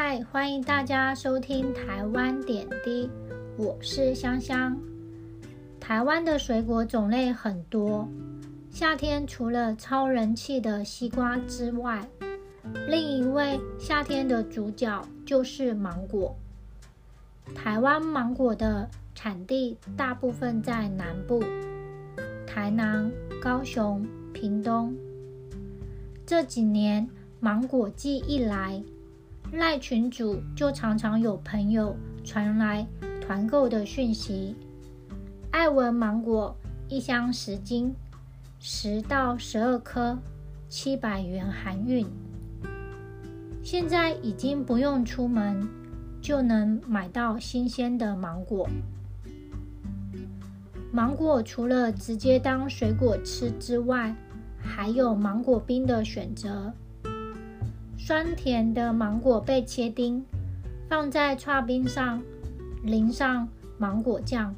嗨欢迎大家收听台湾点滴，我是香香。台湾的水果种类很多，夏天除了超人气的西瓜之外，另一位夏天的主角就是芒果。台湾芒果的产地大部分在南部，台南、高雄、屏东。这几年芒果季一来，赖群主就常常有朋友传来团购的讯息，爱文芒果一箱十斤，十到十二颗，七百元含运。现在已经不用出门就能买到新鲜的芒果。芒果除了直接当水果吃之外，还有芒果冰的选择。酸甜的芒果被切丁，放在刨冰上，淋上芒果酱。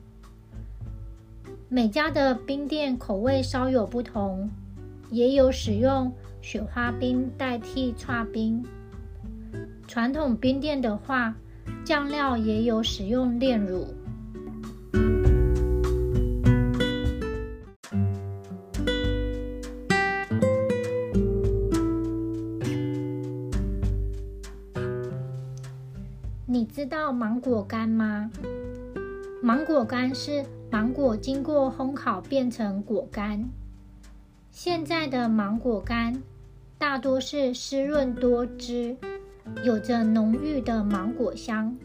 每家的冰店口味稍有不同，也有使用雪花冰代替刨冰。传统冰店的话，酱料也有使用炼乳。你知道芒果干吗？芒果干是芒果经过烘烤变成果干。现在的芒果干大多是湿润多汁，有着浓郁的芒果香。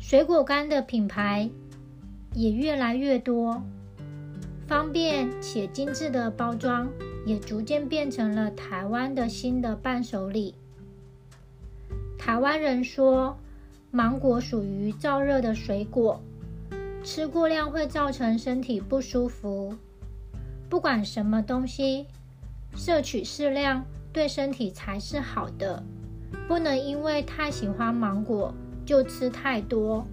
水果干的品牌也越来越多，方便且精致的包装也逐渐变成了台湾的新的伴手礼。台湾人说，芒果属于燥热的水果，吃过量会造成身体不舒服。不管什么东西，摄取适量对身体才是好的，不能因为太喜欢芒果就吃太多。